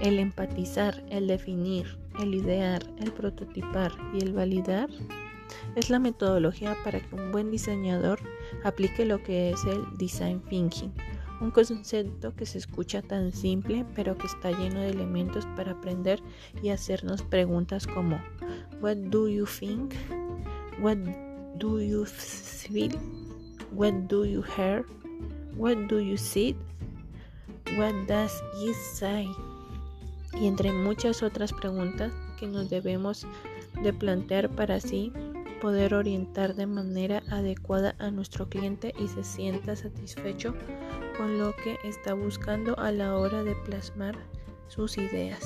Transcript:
El empatizar, el definir, el idear, el prototipar y el validar es la metodología para que un buen diseñador aplique lo que es el design thinking, un concepto que se escucha tan simple pero que está lleno de elementos para aprender y hacernos preguntas como What do you think? What do you feel? What do you hear? What do you see? What does it say? Y entre muchas otras preguntas que nos debemos de plantear para así poder orientar de manera adecuada a nuestro cliente y se sienta satisfecho con lo que está buscando a la hora de plasmar sus ideas.